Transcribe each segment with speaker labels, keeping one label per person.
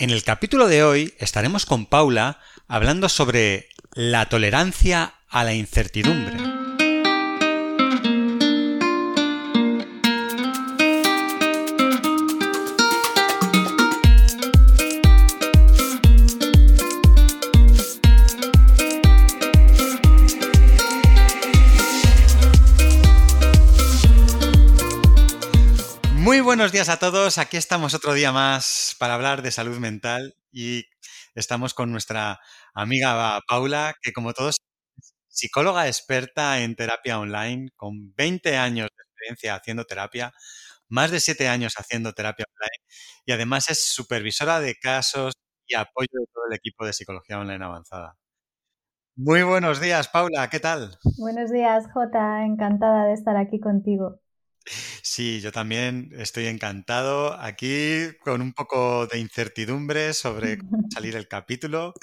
Speaker 1: En el capítulo de hoy estaremos con Paula hablando sobre la tolerancia a la incertidumbre. Días a todos. Aquí estamos otro día más para hablar de salud mental y estamos con nuestra amiga Paula, que como todos, psicóloga experta en terapia online, con 20 años de experiencia haciendo terapia, más de 7 años haciendo terapia online y además es supervisora de casos y apoyo de todo el equipo de psicología online avanzada. Muy buenos días, Paula, ¿qué tal?
Speaker 2: Buenos días, Jota, encantada de estar aquí contigo.
Speaker 1: Sí, yo también estoy encantado aquí con un poco de incertidumbre sobre cómo va a salir el capítulo,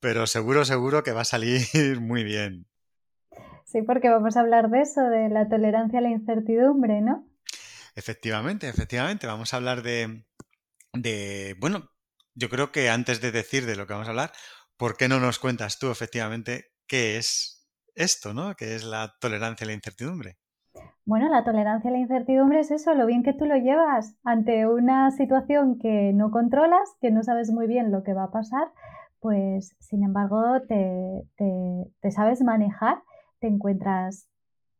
Speaker 1: pero seguro, seguro que va a salir muy bien.
Speaker 2: Sí, porque vamos a hablar de eso, de la tolerancia a la incertidumbre, ¿no?
Speaker 1: Efectivamente, efectivamente, vamos a hablar de, de, bueno, yo creo que antes de decir de lo que vamos a hablar, ¿por qué no nos cuentas tú efectivamente qué es esto, ¿no? ¿Qué es la tolerancia a la incertidumbre?
Speaker 2: Bueno, la tolerancia a la incertidumbre es eso, lo bien que tú lo llevas ante una situación que no controlas, que no sabes muy bien lo que va a pasar, pues sin embargo te, te, sabes manejar, te encuentras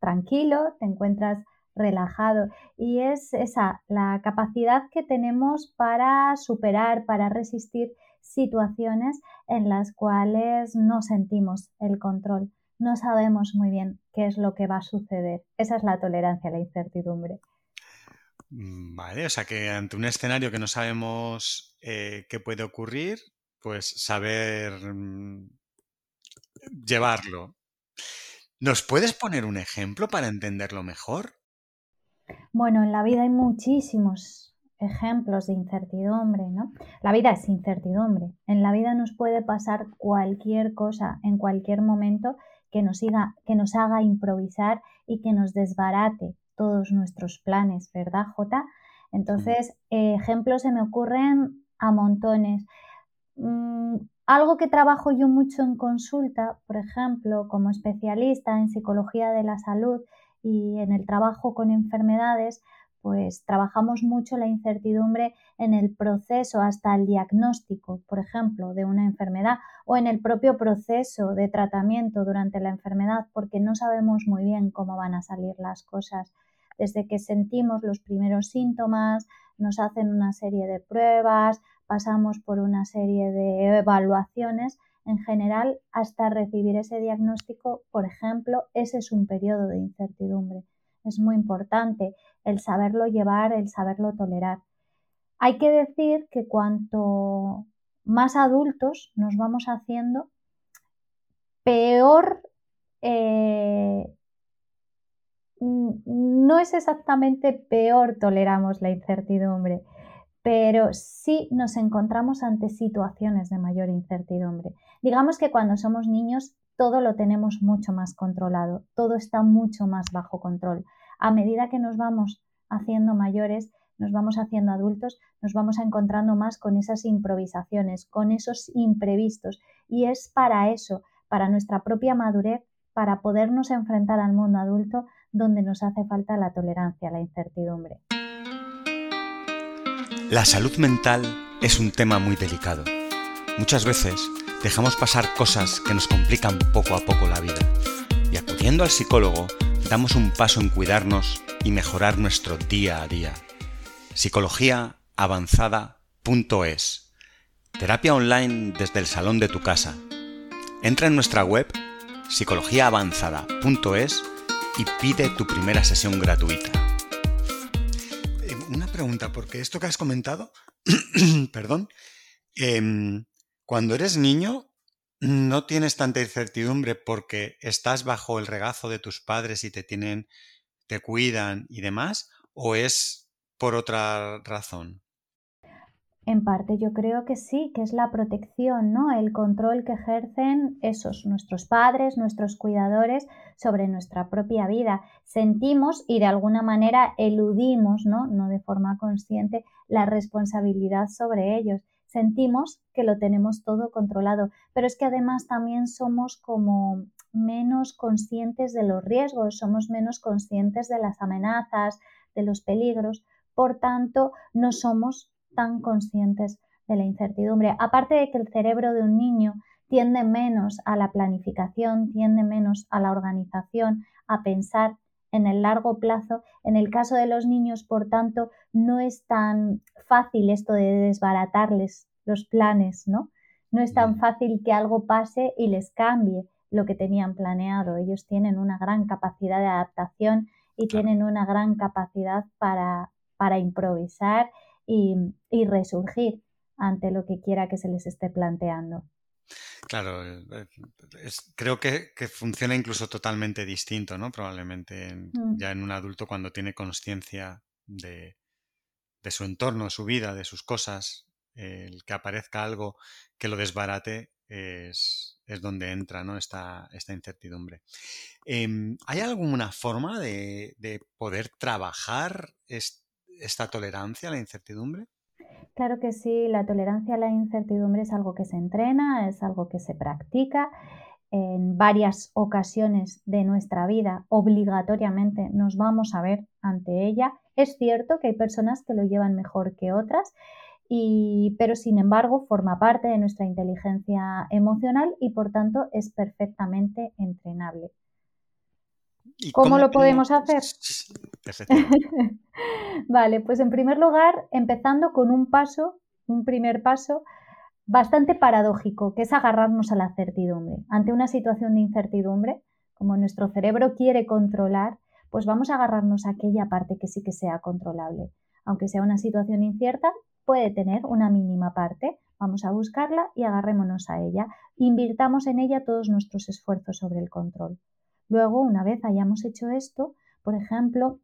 Speaker 2: tranquilo, te encuentras relajado. Y es esa la capacidad que tenemos para superar, para resistir situaciones en las cuales no sentimos el control no sabemos muy bien qué es lo que va a suceder. Esa es la tolerancia a la incertidumbre.
Speaker 1: Mm, vale, o sea que ante un escenario que no sabemos eh, qué puede ocurrir, pues saber mm, llevarlo. ¿Nos puedes poner un ejemplo para entenderlo mejor?
Speaker 2: Bueno, en la vida hay muchísimos ejemplos de incertidumbre, ¿no? La vida es incertidumbre. En la vida nos puede pasar cualquier cosa en cualquier momento que nos, que nos haga improvisar y que nos desbarate todos nuestros planes, ¿verdad, Jota? Entonces, ejemplos se me ocurren a montones. Mm, algo que trabajo yo mucho en consulta, por ejemplo, como especialista en psicología de la salud y en el trabajo con enfermedades, pues trabajamos mucho la incertidumbre en el proceso hasta el diagnóstico, por ejemplo, de una enfermedad o en el propio proceso de tratamiento durante la enfermedad, porque no sabemos muy bien cómo van a salir las cosas. Desde que sentimos los primeros síntomas, nos hacen una serie de pruebas, pasamos por una serie de evaluaciones, en general, hasta recibir ese diagnóstico, por ejemplo, ese es un periodo de incertidumbre. Es muy importante el saberlo llevar, el saberlo tolerar. Hay que decir que cuanto más adultos nos vamos haciendo, peor eh, no es exactamente peor toleramos la incertidumbre, pero sí nos encontramos ante situaciones de mayor incertidumbre. Digamos que cuando somos niños todo lo tenemos mucho más controlado, todo está mucho más bajo control a medida que nos vamos haciendo mayores, nos vamos haciendo adultos, nos vamos encontrando más con esas improvisaciones, con esos imprevistos. Y es para eso, para nuestra propia madurez, para podernos enfrentar al mundo adulto, donde nos hace falta la tolerancia la incertidumbre.
Speaker 1: La salud mental es un tema muy delicado. Muchas veces dejamos pasar cosas que nos complican poco a poco la vida. Y acudiendo al psicólogo, damos un paso en cuidarnos y mejorar nuestro día a día. Psicologiaavanzada.es Terapia online desde el salón de tu casa. Entra en nuestra web psicologiaavanzada.es y pide tu primera sesión gratuita. Eh, una pregunta, porque esto que has comentado, perdón, em, cuando eres niño no tienes tanta incertidumbre porque estás bajo el regazo de tus padres y te tienen, te cuidan y demás, o es por otra razón?
Speaker 2: En parte yo creo que sí, que es la protección, ¿no? El control que ejercen esos, nuestros padres, nuestros cuidadores sobre nuestra propia vida. Sentimos y de alguna manera eludimos, ¿no? No de forma consciente, la responsabilidad sobre ellos sentimos que lo tenemos todo controlado. Pero es que además también somos como menos conscientes de los riesgos, somos menos conscientes de las amenazas, de los peligros, por tanto, no somos tan conscientes de la incertidumbre. Aparte de que el cerebro de un niño tiende menos a la planificación, tiende menos a la organización, a pensar en el largo plazo. En el caso de los niños, por tanto, no es tan fácil esto de desbaratarles los planes, ¿no? No es tan fácil que algo pase y les cambie lo que tenían planeado. Ellos tienen una gran capacidad de adaptación y tienen una gran capacidad para, para improvisar y, y resurgir ante lo que quiera que se les esté planteando.
Speaker 1: Claro, eh, creo que, funciona incluso totalmente distinto, ¿no? Probablemente
Speaker 2: Mm.
Speaker 1: ya en un adulto cuando tiene conciencia de, de su entorno, de su vida, de sus cosas, el que aparezca algo que lo desbarate es, es donde entra ¿no? esta, esta incertidumbre. Em, ¿Hay alguna forma de, de poder trabajar esta tolerancia a la incertidumbre?
Speaker 2: Claro que sí, la tolerancia a la incertidumbre es algo que se entrena, es algo que se practica. En varias ocasiones de nuestra vida, obligatoriamente nos vamos a ver ante ella. Es cierto que hay personas que lo llevan mejor que otras, y, pero sin embargo forma parte de nuestra inteligencia emocional y por tanto es perfectamente entrenable. ¿Cómo, lo podemos hacer? vale, pues en primer lugar, empezando con un paso, un primer paso bastante paradójico, que es agarrarnos a la certidumbre. Ante una situación de incertidumbre, como nuestro cerebro quiere controlar, pues vamos a agarrarnos a aquella parte que sí que sea controlable. Aunque sea una situación incierta, puede tener una mínima parte. Vamos a buscarla y agarrémonos a ella. Invirtamos en ella todos nuestros esfuerzos sobre el control. Luego, una vez hayamos hecho esto, por ejemplo,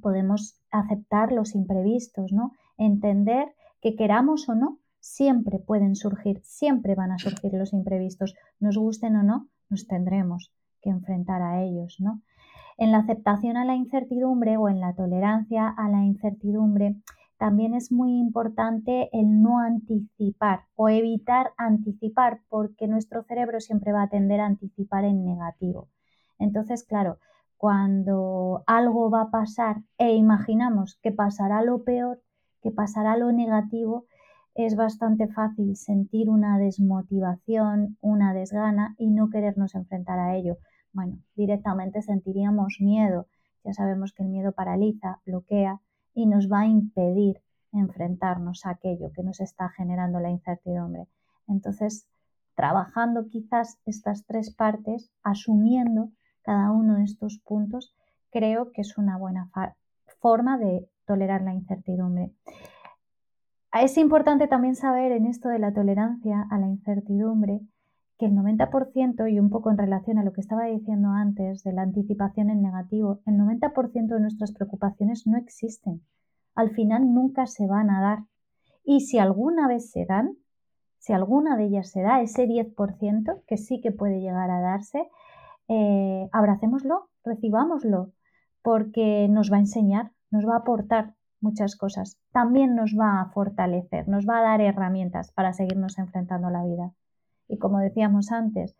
Speaker 2: podemos aceptar los imprevistos, ¿no? Entender que queramos o no, siempre pueden surgir, siempre van a surgir los imprevistos, nos gusten o no, nos tendremos que enfrentar a ellos, ¿no? En la aceptación a la incertidumbre o en la tolerancia a la incertidumbre, también es muy importante el no anticipar o evitar anticipar, porque nuestro cerebro siempre va a tender a anticipar en negativo. Entonces, claro, cuando algo va a pasar e imaginamos que pasará lo peor, que pasará lo negativo, es bastante fácil sentir una desmotivación, una desgana y no querernos enfrentar a ello. Bueno, directamente sentiríamos miedo. Ya sabemos que el miedo paraliza, bloquea y nos va a impedir enfrentarnos a aquello que nos está generando la incertidumbre. Entonces, trabajando quizás estas tres partes, asumiendo cada uno de estos puntos, creo que es una buena forma de tolerar la incertidumbre. Es importante también saber en esto de la tolerancia a la incertidumbre que el 90%, y un poco en relación a lo que estaba diciendo antes de la anticipación en negativo, el 90% de nuestras preocupaciones no existen. Al final nunca se van a dar. Y si alguna vez se dan, si alguna de ellas se da, ese 10% que sí que puede llegar a darse, eh, abracémoslo, recibámoslo, porque nos va a enseñar, nos va a aportar muchas cosas. También nos va a fortalecer, nos va a dar herramientas para seguirnos enfrentando la vida. Y como decíamos antes,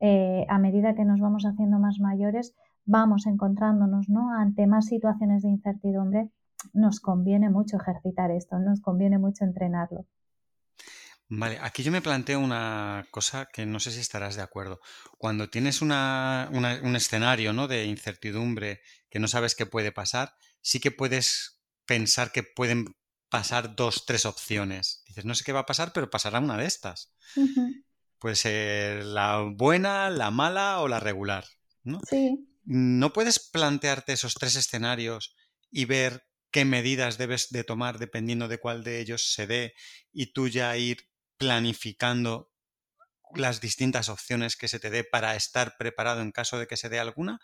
Speaker 2: eh, a medida que nos vamos haciendo más mayores, vamos encontrándonos ¿no? ante más situaciones de incertidumbre. Nos conviene mucho ejercitar esto, nos conviene mucho entrenarlo.
Speaker 1: Vale, aquí yo me planteo una cosa que no sé si estarás de acuerdo. Cuando tienes un escenario ¿no? de incertidumbre que no sabes qué puede pasar, sí que puedes pensar que pueden pasar dos, tres opciones. Dices, no sé qué va a pasar, pero pasará una de estas. Puede ser la buena, la mala o la regular. ¿no?
Speaker 2: Sí.
Speaker 1: ¿No puedes plantearte esos tres escenarios y ver qué medidas debes de tomar dependiendo de cuál de ellos se dé y tú ya ir planificando las distintas opciones que se te dé para estar preparado en caso de que se dé alguna,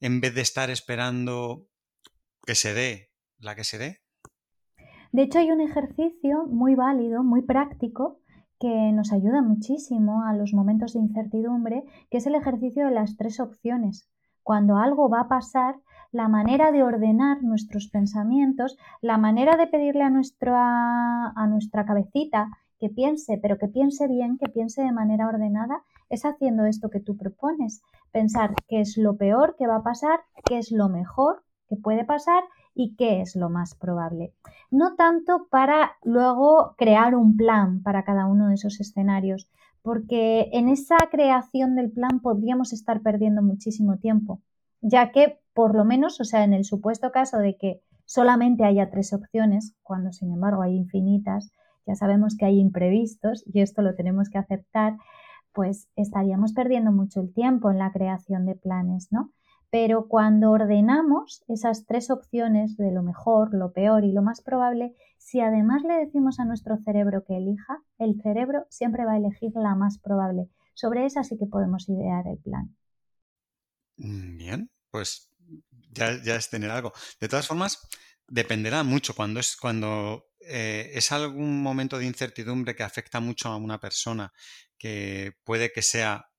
Speaker 1: en vez de estar esperando que se dé la que se dé?
Speaker 2: De hecho, hay un ejercicio muy válido, muy práctico, que nos ayuda muchísimo a los momentos de incertidumbre, que es el ejercicio de las tres opciones. Cuando algo va a pasar, la manera de ordenar nuestros pensamientos, la manera de pedirle a nuestra, a nuestra cabecita que piense, pero que piense bien, que piense de manera ordenada, es haciendo esto que tú propones. Pensar qué es lo peor que va a pasar, qué es lo mejor que puede pasar y qué es lo más probable. No tanto para luego crear un plan para cada uno de esos escenarios, porque en esa creación del plan podríamos estar perdiendo muchísimo tiempo, ya que por lo menos, o sea, en el supuesto caso de que solamente haya tres opciones, cuando sin embargo hay infinitas, ya sabemos que hay imprevistos y esto lo tenemos que aceptar, pues estaríamos perdiendo mucho el tiempo en la creación de planes, ¿no? Pero cuando ordenamos esas tres opciones de lo mejor, lo peor y lo más probable, si además le decimos a nuestro cerebro que elija, el cerebro siempre va a elegir la más probable. Sobre esa sí que podemos idear el plan.
Speaker 1: Mm, bien, pues ya, es tener algo. De todas formas, dependerá mucho cuando es cuando eh, es algún momento de incertidumbre que afecta mucho a una persona, que puede que sea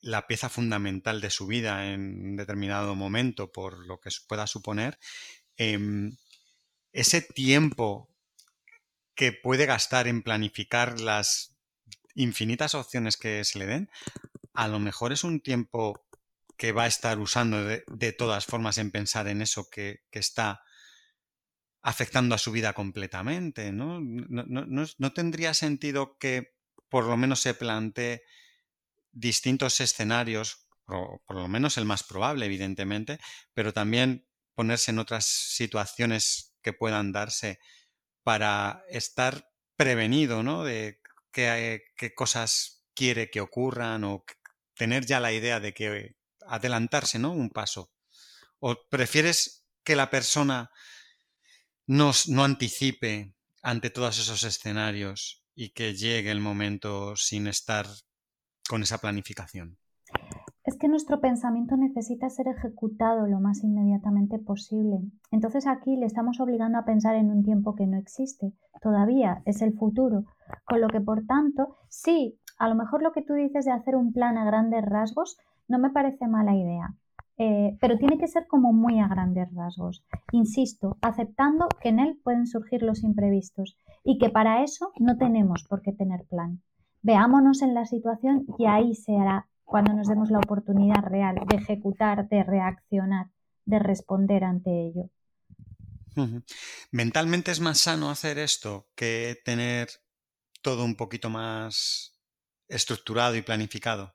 Speaker 1: la pieza fundamental de su vida en un determinado momento, por lo que pueda suponer, em, ese tiempo que puede gastar en planificar las infinitas opciones que se le den, a lo mejor es un tiempo que va a estar usando de, todas formas en pensar en eso que, está afectando a su vida completamente, ¿no? No, tendría sentido que por lo menos se plantee distintos escenarios, por lo menos el más probable, evidentemente, pero también ponerse en otras situaciones que puedan darse para estar prevenido, ¿no? De qué, qué cosas quiere que ocurran o tener ya la idea de que adelantarse, ¿no? Un paso. ¿O prefieres que la persona no, no anticipe ante todos esos escenarios y que llegue el momento sin estar con esa planificación?
Speaker 2: Es que nuestro pensamiento necesita ser ejecutado lo más inmediatamente posible. Entonces aquí le estamos obligando a pensar en un tiempo que no existe. Todavía es el futuro. Con lo que, por tanto, sí, a lo mejor lo que tú dices de hacer un plan a grandes rasgos no me parece mala idea. Eh, pero tiene que ser como muy a grandes rasgos. Insisto, aceptando que en él pueden surgir los imprevistos y que para eso no tenemos por qué tener plan. Veámonos en la situación y ahí se hará cuando nos demos la oportunidad real de ejecutar, de reaccionar, de responder ante ello.
Speaker 1: Mentalmente es más sano hacer esto que tener todo un poquito más estructurado y planificado.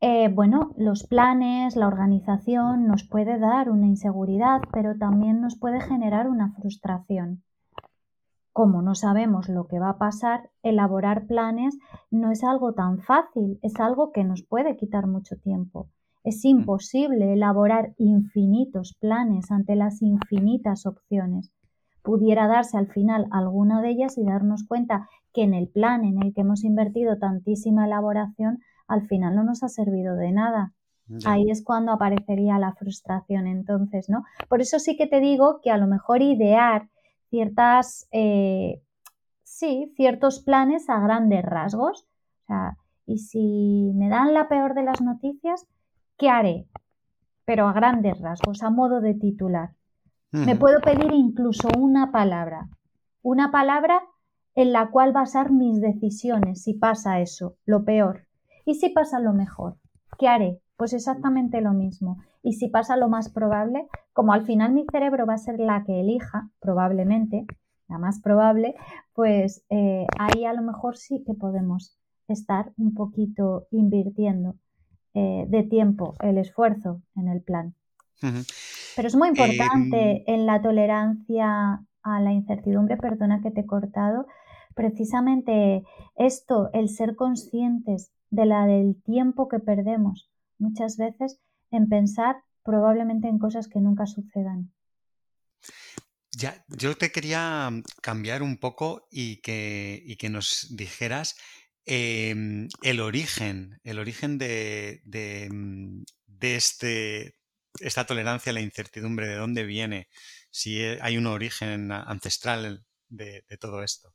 Speaker 2: Eh, bueno, los planes, la organización nos puede dar una inseguridad, pero también nos puede generar una frustración como no sabemos lo que va a pasar, elaborar planes no es algo tan fácil, es algo que nos puede quitar mucho tiempo. Es mm. imposible elaborar infinitos planes ante las infinitas opciones. Pudiera darse al final alguna de ellas y darnos cuenta que en el plan en el que hemos invertido tantísima elaboración, al final no nos ha servido de nada. Ahí es cuando aparecería la frustración entonces, ¿no? Por eso sí que te digo que a lo mejor idear ciertas, eh, sí, ciertos planes a grandes rasgos. y si me dan la peor de las noticias, ¿qué haré? Pero a grandes rasgos, a modo de titular. Me puedo pedir incluso una palabra, una palabra en la cual basar mis decisiones si pasa eso, lo peor. Y si pasa lo mejor, ¿qué haré? Pues exactamente lo mismo. Y si pasa lo más probable, como al final mi cerebro va a ser la que elija, probablemente, la más probable, pues eh, ahí a lo mejor sí que podemos estar un poquito invirtiendo eh, de tiempo, el esfuerzo en el plan. Pero es muy importante em, en la tolerancia a la incertidumbre, perdona que te he cortado, precisamente esto, el ser conscientes de la del tiempo que perdemos muchas veces en pensar probablemente en cosas que nunca sucedan.
Speaker 1: Ya, yo te quería cambiar un poco y que, que nos dijeras em, el origen, el origen de, de, mm, este, esta tolerancia a la incertidumbre, de dónde viene, si hay un origen ancestral de todo esto.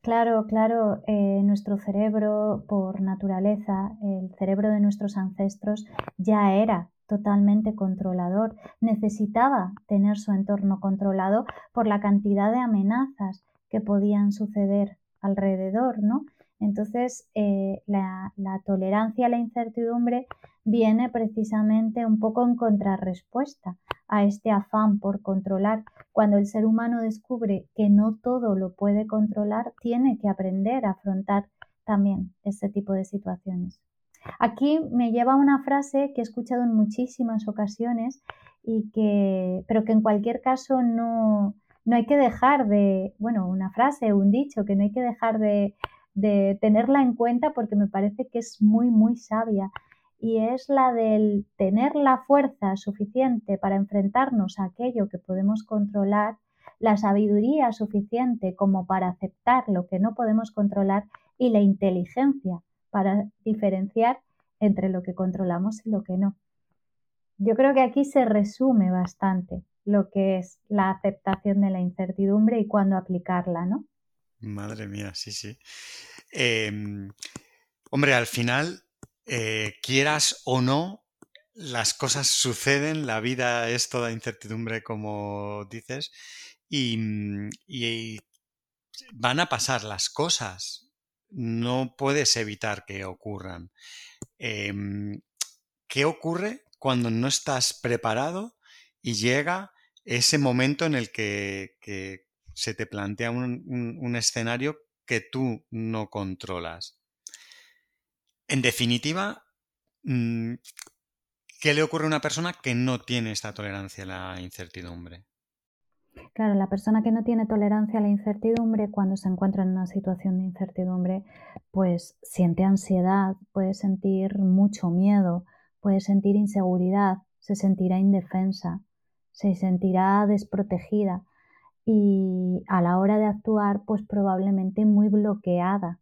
Speaker 2: Claro, claro, eh, nuestro cerebro por naturaleza, el cerebro de nuestros ancestros ya era totalmente controlador. Necesitaba tener su entorno controlado por la cantidad de amenazas que podían suceder alrededor, ¿no? Entonces, eh, la, la, tolerancia a la incertidumbre viene precisamente un poco en contrarrespuesta a este afán por controlar. Cuando el ser humano descubre que no todo lo puede controlar, tiene que aprender a afrontar también este tipo de situaciones. Aquí me lleva una frase que he escuchado en muchísimas ocasiones y que, pero que en cualquier caso no, no hay que dejar de, bueno, una frase, un dicho, que no hay que dejar de, de tenerla en cuenta porque me parece que es muy, muy sabia y es la del tener la fuerza suficiente para enfrentarnos a aquello que podemos controlar, la sabiduría suficiente como para aceptar lo que no podemos controlar y la inteligencia para diferenciar entre lo que controlamos y lo que no. Yo creo que aquí se resume bastante lo que es la aceptación de la incertidumbre y cuándo aplicarla, ¿no?
Speaker 1: Madre mía, sí, sí. Em, hombre, al final, eh, quieras o no, las cosas suceden, la vida es toda incertidumbre, como dices, y, y van a pasar las cosas. No puedes evitar que ocurran. Em, ¿Qué ocurre cuando no estás preparado y llega ese momento en el que, se te plantea un, escenario que tú no controlas? En definitiva, mm, ¿qué le ocurre a una persona que no tiene esta tolerancia a la incertidumbre?
Speaker 2: Claro, la persona que no tiene tolerancia a la incertidumbre, cuando se encuentra en una situación de incertidumbre, pues siente ansiedad, puede sentir mucho miedo, puede sentir inseguridad, se sentirá indefensa, se sentirá desprotegida y a la hora de actuar, pues probablemente muy bloqueada,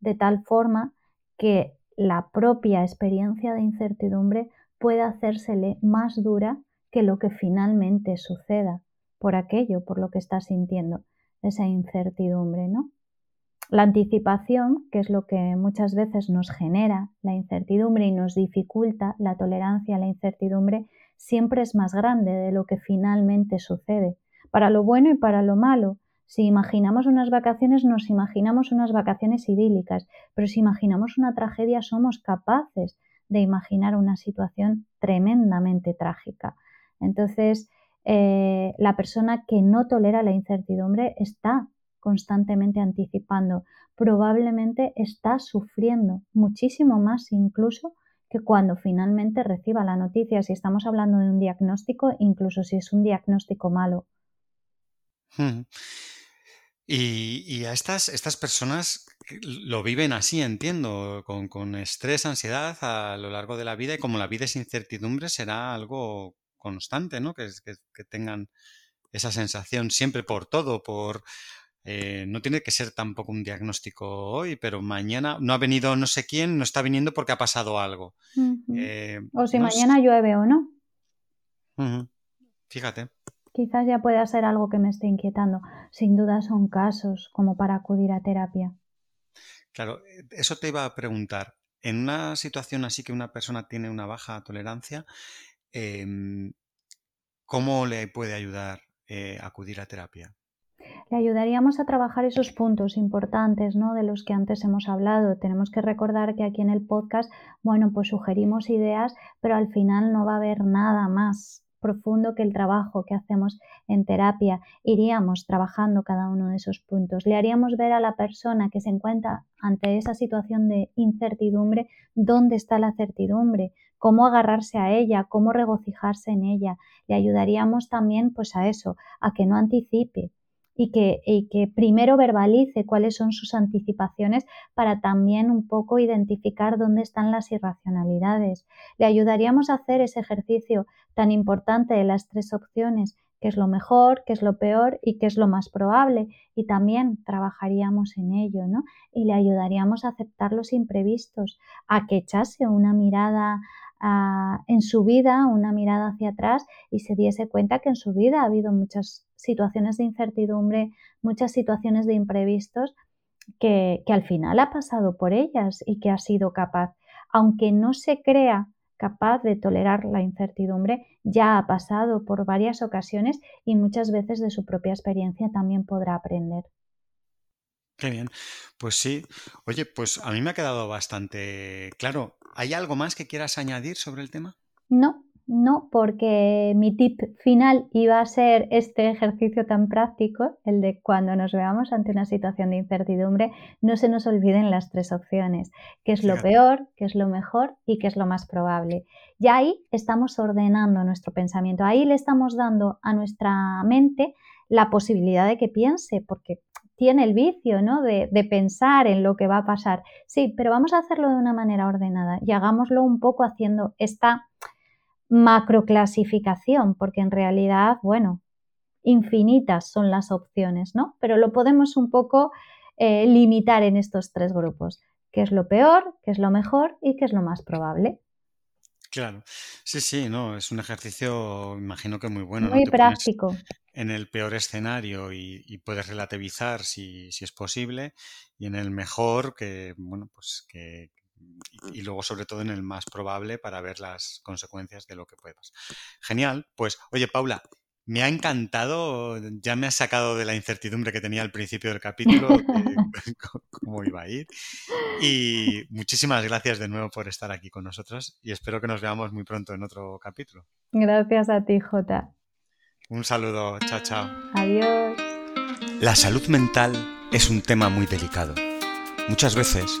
Speaker 2: de tal forma que la propia experiencia de incertidumbre pueda hacérsele más dura que lo que finalmente suceda por aquello, por lo que está sintiendo, esa incertidumbre, ¿no? La anticipación, que es lo que muchas veces nos genera la incertidumbre y nos dificulta la tolerancia a la incertidumbre, siempre es más grande de lo que finalmente sucede, para lo bueno y para lo malo. Si imaginamos unas vacaciones, nos imaginamos unas vacaciones idílicas, pero si imaginamos una tragedia, somos capaces de imaginar una situación tremendamente trágica. Entonces, eh, la persona que no tolera la incertidumbre está constantemente anticipando, probablemente está sufriendo muchísimo más incluso que cuando finalmente reciba la noticia, si estamos hablando de un diagnóstico, incluso si es un diagnóstico malo.
Speaker 1: Y, a estas, estas personas lo viven así, entiendo, con, con, estrés, ansiedad a lo largo de la vida y como la vida es incertidumbre, será algo constante, ¿no? Que, que, tengan esa sensación siempre por todo, por... Eh, no tiene que ser tampoco un diagnóstico hoy, pero mañana no ha venido no sé quién, no está viniendo porque ha pasado algo.
Speaker 2: Eh, o si mañana llueve o no.
Speaker 1: Fíjate.
Speaker 2: Quizás ya pueda ser algo que me esté inquietando. Sin duda son casos como para acudir a terapia.
Speaker 1: Claro, eso te iba a preguntar. En una situación así que una persona tiene una baja tolerancia, Em, ¿cómo le puede ayudar eh, acudir a terapia?
Speaker 2: Le ayudaríamos a trabajar esos puntos importantes, ¿no? De los que antes hemos hablado. Tenemos que recordar que aquí en el podcast, bueno, pues sugerimos ideas, pero al final no va a haber nada más profundo que el trabajo que hacemos en terapia. Iríamos trabajando cada uno de esos puntos. Le haríamos ver a la persona que se encuentra ante esa situación de incertidumbre dónde está la certidumbre, cómo agarrarse a ella, cómo regocijarse en ella. Le ayudaríamos también pues a eso, a que no anticipe, y que, y que, primero verbalice cuáles son sus anticipaciones para también un poco identificar dónde están las irracionalidades. Le ayudaríamos a hacer ese ejercicio tan importante de las tres opciones, qué es lo mejor, qué es lo peor y qué es lo más probable. Y también trabajaríamos en ello, ¿no? Y le ayudaríamos a aceptar los imprevistos, a que echase una mirada en su vida, una mirada hacia atrás y se diese cuenta que en su vida ha habido muchas situaciones de incertidumbre, muchas situaciones de imprevistos que, que al final ha pasado por ellas y que ha sido capaz, aunque no se crea capaz de tolerar la incertidumbre, ya ha pasado por varias ocasiones y muchas veces de su propia experiencia también podrá aprender.
Speaker 1: Qué bien. Pues sí. Oye, pues a mí me ha quedado bastante claro. ¿Hay algo más que quieras añadir sobre el tema?
Speaker 2: No, no, porque mi tip final iba a ser este ejercicio tan práctico, el de cuando nos veamos ante una situación de incertidumbre, no se nos olviden las tres opciones, qué es lo peor, qué es lo mejor y qué es lo más probable. Y ahí estamos ordenando nuestro pensamiento, ahí le estamos dando a nuestra mente la posibilidad de que piense, porque tiene el vicio ¿no? de, de, pensar en lo que va a pasar. Sí, pero vamos a hacerlo de una manera ordenada y hagámoslo un poco haciendo esta macroclasificación, porque en realidad, bueno, infinitas son las opciones, ¿no? Pero lo podemos un poco eh, limitar en estos tres grupos. ¿Qué es lo peor? ¿Qué es lo mejor? ¿Y qué es lo más probable?
Speaker 1: Claro, sí, sí, no, es un ejercicio, imagino que muy bueno.
Speaker 2: Muy práctico.
Speaker 1: En el peor escenario y, puedes relativizar si, si, es posible, y en el mejor, que, bueno, pues que, y, luego sobre todo en el más probable para ver las consecuencias de lo que puedas. Genial, pues oye Paula, me ha encantado, ya me has sacado de la incertidumbre que tenía al principio del capítulo, de cómo iba a ir. Y muchísimas gracias de nuevo por estar aquí con nosotros y espero que nos veamos muy pronto en otro capítulo.
Speaker 2: Gracias a ti, Jota.
Speaker 1: Un saludo, chao, chao.
Speaker 2: Adiós.
Speaker 1: La salud mental es un tema muy delicado. Muchas veces